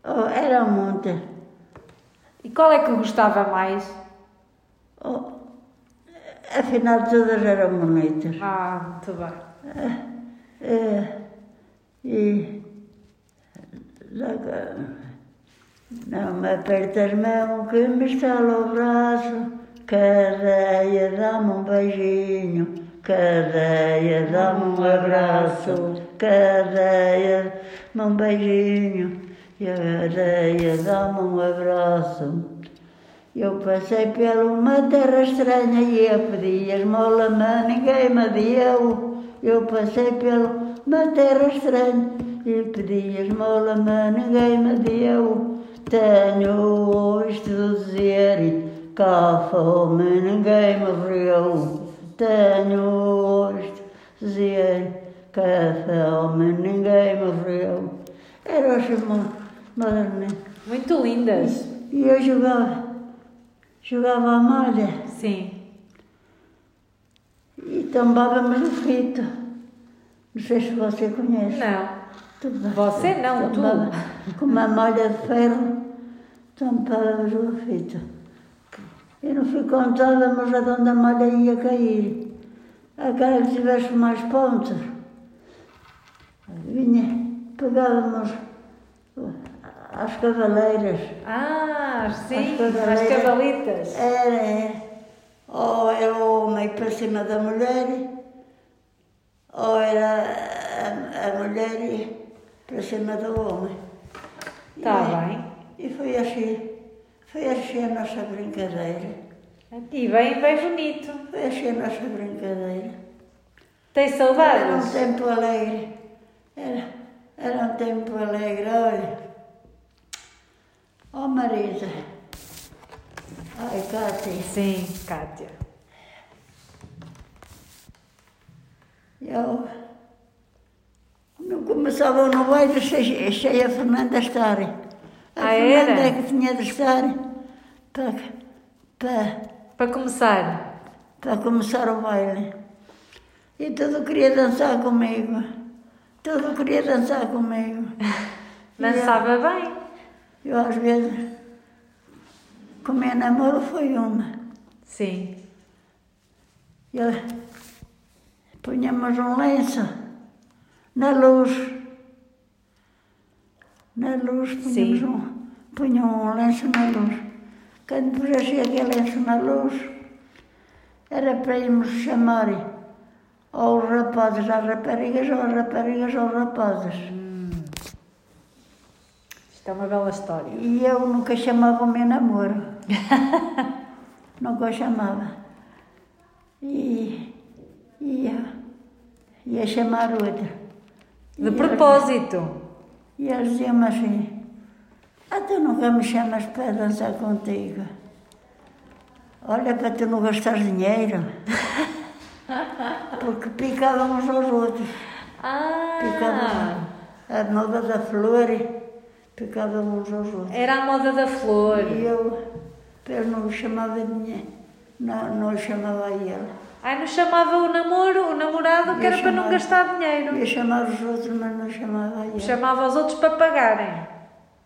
Oh, era um monte. E qual é que gostava mais? Oh, afinal, todas eram bonitas. Ah, muito bem. É, e. logo, Não me apertas mão que me estala o braço. Cadeia, dá-me um beijinho. Cadeia, dá-me um abraço. Cadeia, dá-me um beijinho. E a cadeia, dá-me um abraço. Eu passei por uma terra estranha e eu pedi esmola, mas ninguém me deu. Eu passei por uma terra estranha e pedi esmola, mas ninguém me deu. Tenho ouvido dizer que a fome ninguém me viu. Tenho hoje dizer que a fome ninguém morreu. Era assim moderno. Muito lindas. E eu jogava, jogava a malha Sim. e tombávamos o fito. Não sei se você conhece. Não. Você não, tu. Tombava Com uma malha de ferro, tombávamos o fito. E no fim contávamos aonde a malha ia cair. Aquela que tivesse mais pontos. Vinha, pegávamos as cavaleiras. Ah, sim. As cavaleiras. As cavalitas. Era ou era o homem para cima da mulher, ou era a, a mulher para cima do homem. Está bem. E foi assim, foi assim a nossa brincadeira. E bem, bem bonito. Foi assim a nossa brincadeira. Tem Era um saudades? tempo alegre. Era, era um tempo alegre, olha. Oh Marisa. Ai, Cátia. Sim, Kátia. Eu não começava no baile, achei achei a Fernanda estar. A Ah, Fernanda era? é que tinha de estar para, para, Para começar. para começar o baile. E tudo queria dançar comigo. Tudo queria dançar comigo. E eu- Dançava bem. Eu às vezes, com o meu namoro foi uma. Sim. Eu, punhamos um lenço na luz. Na luz punhamos Sim. um, punha um lenço na luz. Quando pusesse aquele lenço na luz, era para irmos chamar ou os rapazes às raparigas, ou as raparigas aos rapazes. Isto é uma bela história. E eu nunca chamava o meu namoro. nunca o chamava. E ia, ia chamar outro. De E propósito. E eles diziam-me assim, ah, tu nunca me chamas para dançar contigo. Olha para tu não gastar dinheiro. Porque picavam uns aos outros. Ah, Picavam a moda da flor, picavam uns aos outros. era a moda da flor. E eu, eu não chamava de dinheiro, não, não chamava a ele. Ai, não chamava o namoro, o namorado, que Eu era para não gastar dinheiro. Ia chamar os outros, mas não chamava ele. Chamava os outros para pagarem.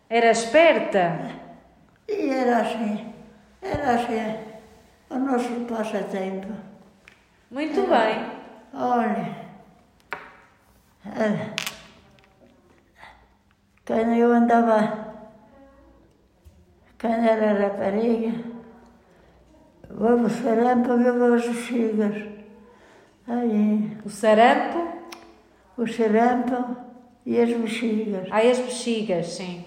Era esperta. E era assim, era assim, o nosso passatempo. Muito bem. Olha, eh, quando eu andava, quando era rapariga, vou buscar para ver as bexigas. Aí, O sarampo. o sarampo e as bexigas. Ai, as bexigas, sim.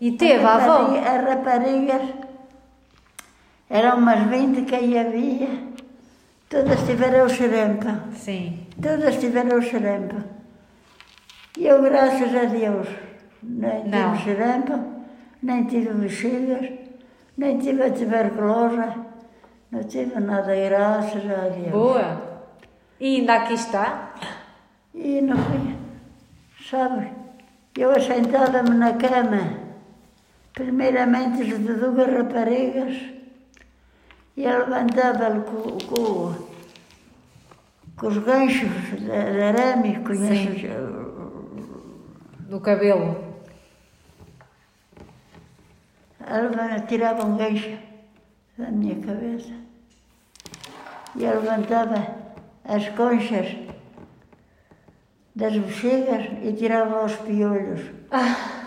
E teve a avó. As raparigas, eram umas 20 que aí havia, todas tiveram o sarampo. Sim. Todas tiveram o sarampo. E eu, graças a Deus, Não. tive sarampo, nem tive bexigas, nem tive a tuberculose, não tive nada, graças a Deus. Boa. E ainda aqui está. E não fui, sabe, eu assentava-me na cama, primeiramente de duas raparigas, e eu levantava-lhe com, com, com os ganchos de, de arame, conheces? Do cabelo. Ela tirava um gancho da minha cabeça e eu levantava as conchas das bexigas e tirava os piolhos.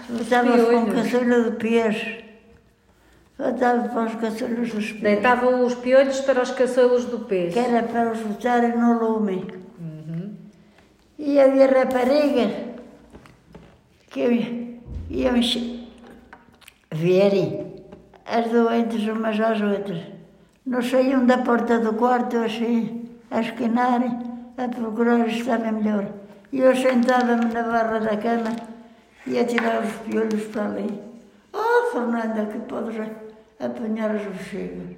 Botava para um caçulho de peixe. Botava para os caçulhos dos peixes. Deitava os piolhos para os caçolos do Que peixe. era para os botarem no lume. E havia raparigas que iam verem as doentes umas às outras. Não saíam da porta do quarto assim, a esquinarem, a procurar estar melhor. E eu sentava-me na barra da cama e a tirar os piolhos para ali. Oh, Fernanda, que podes apanhar as bexigas,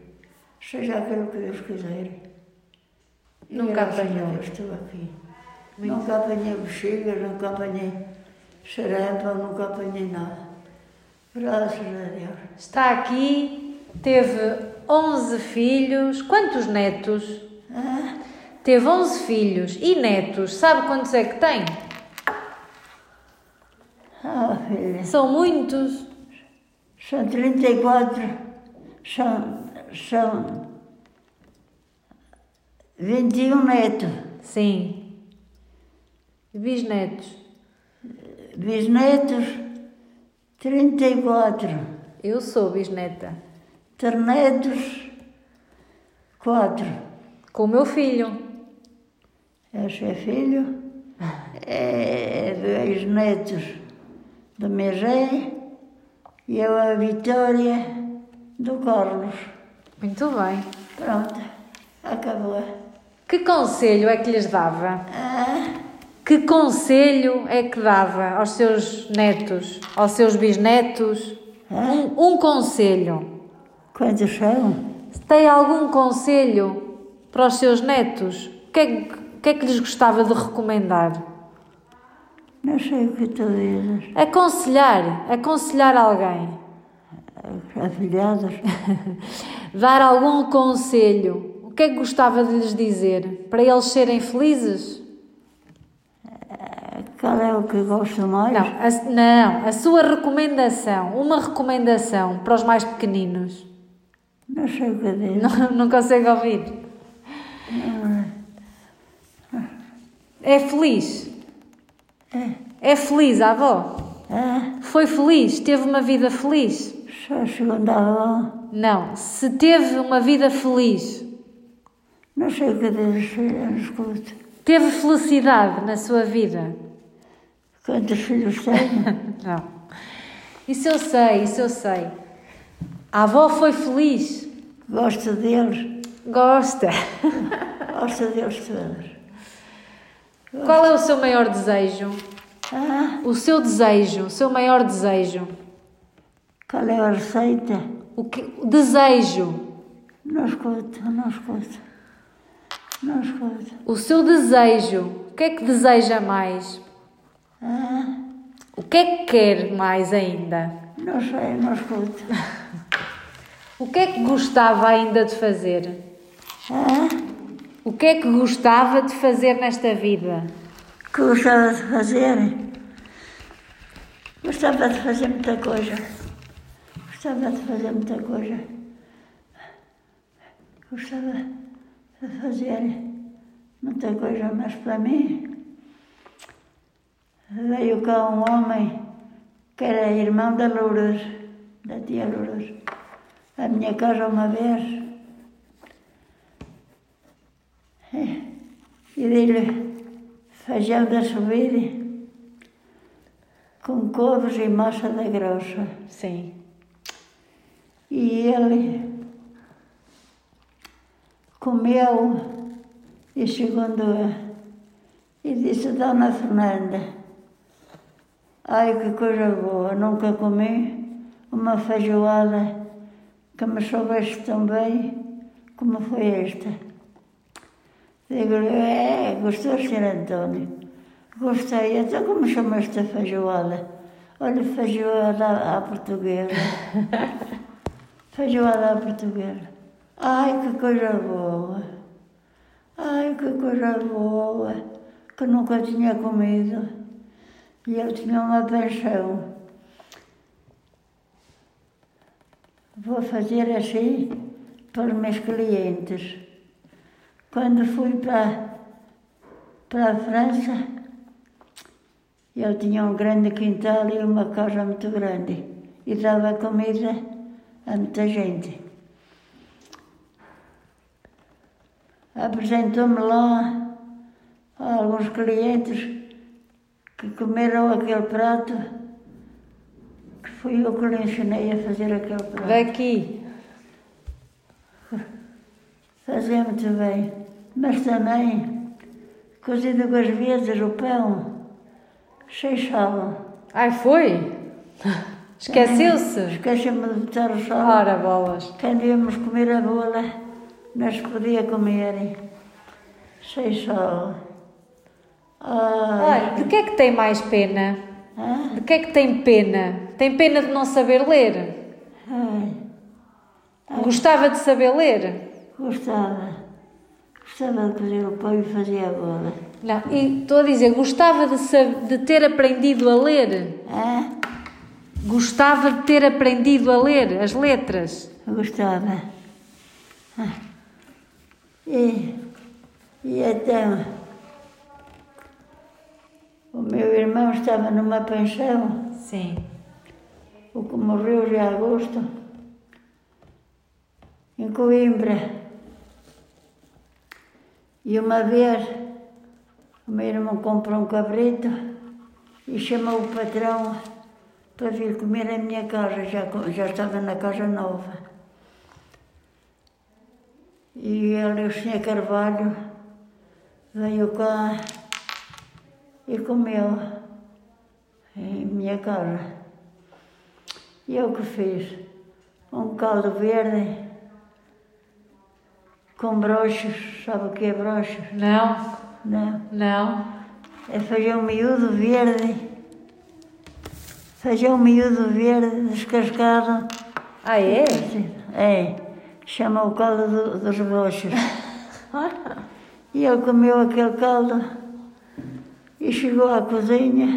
seja aquilo que Deus quiser. Nunca apanhou. Estou aqui. Nunca apanhei bexigas, nunca apanhei xarampa, nunca apanhei nada. Graças a Deus. Está aqui, teve 11 filhos. Quantos netos? Ah, Teve 11 filhos e netos. Sabe quantos é que tem? ah, filha. São muitos. São 34, são, são 21 netos, Sim. Bisnetos. bisnetos, 34, Eu sou bisneta. ternetos, 4. Com o meu filho. Esse é filho, é dois netos do Megé e eu a Vitória do Carlos. Muito bem. Pronto, acabou. Que conselho é que lhes dava? Ah, Que conselho é que dava aos seus netos, aos seus bisnetos? Um, um conselho. quantos são? Tem algum conselho para os seus netos? O que, é, que- é que lhes gostava de recomendar? Não sei o que tu dizes. Aconselhar, aconselhar alguém. Afilhados. Dar algum conselho. O que é que gostava de lhes dizer? Para eles serem felizes? Qual é o que gosto mais? Não, a, não, a sua recomendação, uma recomendação para os mais pequeninos. Não sei o que dizer. Não, não consegue ouvir. É feliz? É feliz a avó? Ah, Foi feliz? Teve uma vida feliz? só a segunda avó. Não. Se teve uma vida feliz, Não sei o que filha, não escuto. teve felicidade na sua vida? Quantos filhos tenho? Não. Isso eu sei, isso eu sei. A avó foi feliz? Gosto deles. Gosta. Gosto deles todos. Qual é o seu maior desejo? Ah, O seu desejo, o seu maior desejo. qual é a receita? O que o desejo, Não escuto, não escuto. Não escuto. o seu desejo. O que é que deseja mais? Ah, O que é que quer mais ainda? não sei, não escuto. O que é que gostava ainda de fazer? Ah, O que é que gostava de fazer nesta vida? que gostava de fazer? Gostava de fazer muita coisa. Gostava de fazer muita coisa. Gostava de fazer muita coisa, mas para mim veio cá um homem que era irmão da Lourdes, da tia Lourdes, à minha casa uma vez. E dei-lhe feijão da subir com couves e massa da grossa. Sim. E ele comeu e segundo e disse, Dona Fernanda, ai que coisa boa, nunca comi uma feijoada que me soubesse tão bem como foi esta. Digo-lhe, é, gostou, Sr. António? Gostei, então como chama esta feijoada? Olha, feijoada à portuguesa. Feijoada à portuguesa. Ai, que coisa boa. Ai, que coisa boa. Que nunca tinha comido. E eu tinha uma paixão. Vou fazer assim para os meus clientes. Quando fui para, para a França, eu tinha um grande quintal e uma casa muito grande. E dava comida a muita gente. Apresentou-me lá alguns clientes que comeram aquele prato, que fui eu que lhe ensinei a fazer aquele prato. Daqui. Fazia muito bem. Mas também, cozido com as vezes, o pão, cheio sal. Ai, foi? Esqueceu-se? Esqueci-me de botar o sal. Ora, bolas. Quando íamos comer a bola, se podia comer. Sem sal. Ai, Olha, de que é que tem mais pena? hã? De que é que tem pena? Tem pena de não saber ler? ai, Gostava de saber ler? gostava. Gostava de cozer o pão e fazer a bola. Não, e estou a dizer, gostava de, sab- de ter aprendido a ler? Hã? Gostava de ter aprendido a ler as letras? Gostava. Ah. E, e então, o meu irmão estava numa pensão, Sim. o que morreu de agosto, em Coimbra. E uma vez, o meu irmão comprou um cabrito e chamou o patrão para vir comer a minha casa, já, já estava na casa nova. E ele, o senhor Carvalho, veio cá e comeu em minha casa. E eu que fiz? Um caldo verde com brochos, sabe o que é brochos? Não? Não. Não? É feijão miúdo verde. Feijão miúdo verde, descascado. Ah, é? É, chama o caldo do- dos brochos. E ele comeu aquele caldo e chegou à cozinha.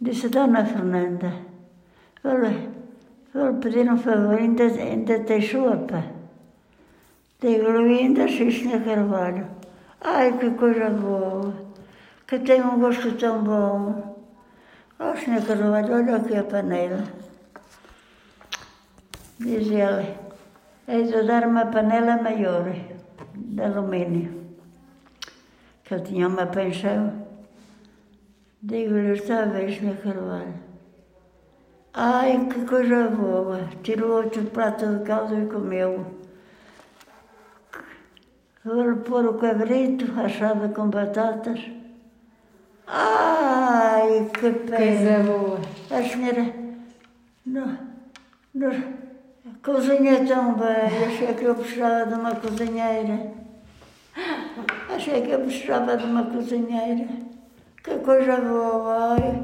Disse, Dona Fernanda, vou-lhe vou pedir um favor, ainda, ainda tem sopa? Digo-lhe, ainda Sr. Carvalho. Ai, que coisa boa, que tem um gosto tão bom. Ó, Sr. Carvalho, olha aqui a panela. Diz ele, é de dar uma panela maior, de alumínio, que ele tinha uma pensão. Digo-lhe, bem, Sr. Carvalho. Ai, que coisa boa. Tirou outro prato de caldo e comeu. Vou-lhe pôr o cabrito assado com batatas. Ai, que pena. Coisa boa. A senhora não, não, cozinha tão bem. Achei que eu precisava de uma cozinheira. Achei que eu precisava de uma cozinheira. Que coisa boa, ai,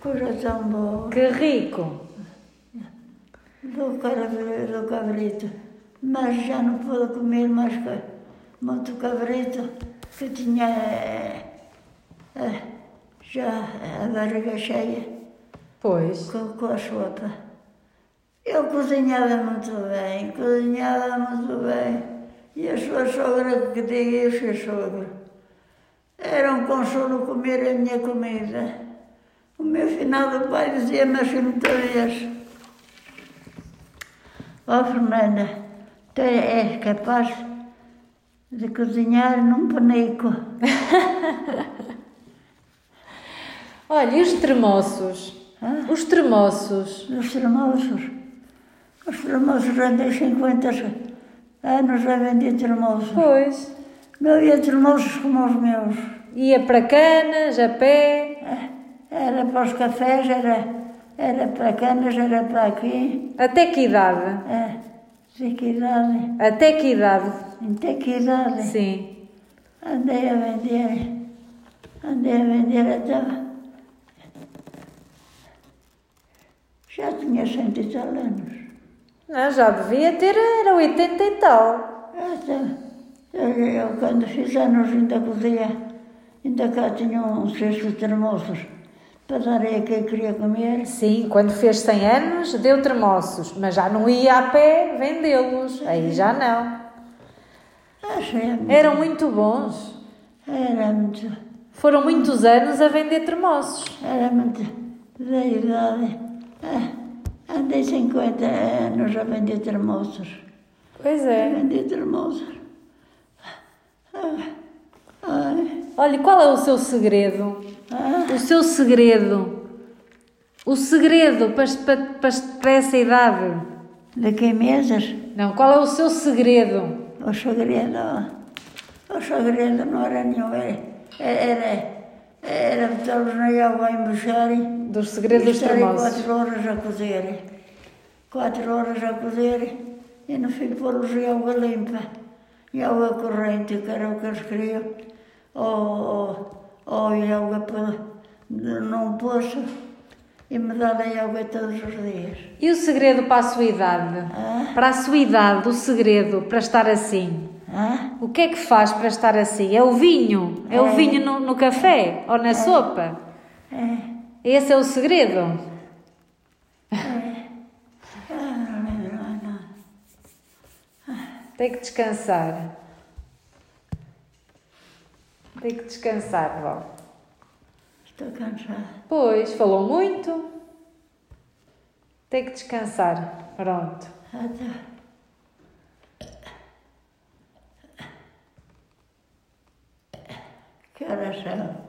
coisa tão boa. Que rico. Do, cabrito, do cabrito. Mas já não pude comer mais muito cabrito, que tinha eh, eh, já a barriga cheia. Pois. com, com a sopa. Eu cozinhava muito bem, cozinhava muito bem. E a sua sogra, que diga e o seu sogro, era um consolo comer a minha comida. O meu finado pai dizia-me assim muitas ó Fernanda, tu és capaz de cozinhar num penico. Olha, e os tremoços? Hã? Os tremoços. Os tremoços. Os tremoços andei 50 anos a vender tremoços. Pois. Não havia tremoços como os meus. Ia para canas, a pé. Era para os cafés, era, era para canas, era para aqui. Até que idade? É, de que idade? Até que idade? Até que idade? Sim. Andei a vender, andei a vender até... Já tinha cento e tal anos. Não, já devia ter, era 80 e tal. Até, eu, eu, quando fiz anos ainda podia, ainda cá tinha um cesto de termoços para dar a quem queria comer. Sim, quando fez 100 anos, deu tremoços, mas já não ia a pé vendê-los. Aí já não. Achei muito, Eram muito bons. era muito, Foram muitos anos a vender termoços. era muito da idade. Ah, andei 50 anos a vender termoços. Pois A é. vender termoços. Ah, ai, Olha, qual é o seu segredo? ah, O seu segredo? O segredo para, para, para, essa idade? de que mesas? Não, qual é o seu segredo? O segredo, o segredo não era nenhum, era, era, era na água a embucharem. Dos segredos e estarem quatro horas a cozer. Quatro horas a cozer e no fim pô-los em água limpa. Em água corrente, que era o que eles queriam. Ou, ou, água para, num poço e me darem água todos os dias. E o segredo para a sua idade? Ah, Para a sua idade, o segredo para estar assim? ah, O que é que faz para estar assim? É o vinho? É o É. vinho no, no café ou na sopa? é. Esse é o segredo? Ah, não mais nada. Tem que descansar. Tem que descansar, vó. Estou cansada. Pois, falou muito. Tem que descansar. Pronto. Até. Que horas são?